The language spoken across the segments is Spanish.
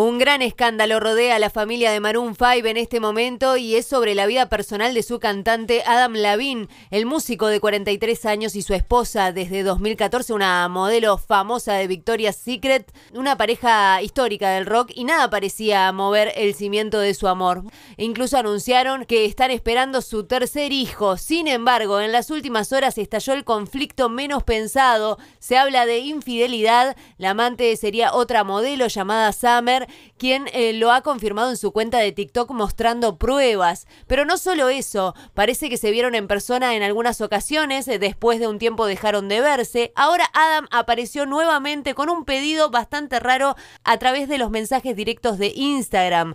Un gran escándalo rodea a la familia de Maroon 5 en este momento y es sobre la vida personal de su cantante Adam Lavin, el músico de 43 años y su esposa desde 2014, una modelo famosa de Victoria's Secret, una pareja histórica del rock y nada parecía mover el cimiento de su amor. Incluso anunciaron que están esperando su tercer hijo. Sin embargo, en las últimas horas estalló el conflicto menos pensado. Se habla de infidelidad. La amante sería otra modelo llamada Summer quien eh, lo ha confirmado en su cuenta de TikTok mostrando pruebas. Pero no solo eso, parece que se vieron en persona en algunas ocasiones, eh, después de un tiempo dejaron de verse. Ahora Adam apareció nuevamente con un pedido bastante raro a través de los mensajes directos de Instagram.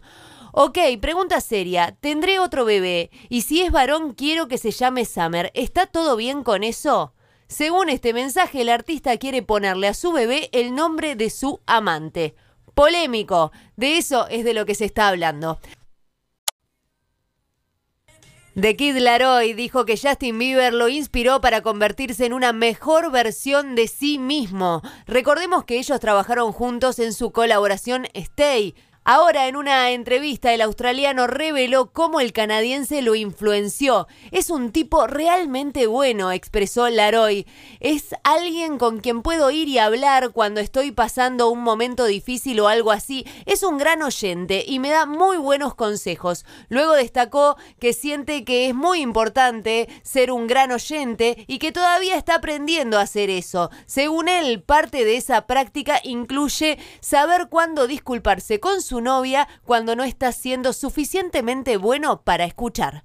Ok, pregunta seria. ¿Tendré otro bebé? Y si es varón, quiero que se llame Summer. ¿Está todo bien con eso? Según este mensaje, el artista quiere ponerle a su bebé el nombre de su amante polémico. De eso es de lo que se está hablando. The Kid Laroi dijo que Justin Bieber lo inspiró para convertirse en una mejor versión de sí mismo. Recordemos que ellos trabajaron juntos en su colaboración Stay, Ahora, en una entrevista, el australiano reveló cómo el canadiense lo influenció. Es un tipo realmente bueno, expresó Laroy. Es alguien con quien puedo ir y hablar cuando estoy pasando un momento difícil o algo así. Es un gran oyente y me da muy buenos consejos. Luego destacó que siente que es muy importante ser un gran oyente y que todavía está aprendiendo a hacer eso. Según él, parte de esa práctica incluye saber cuándo disculparse con su novia cuando no está siendo suficientemente bueno para escuchar.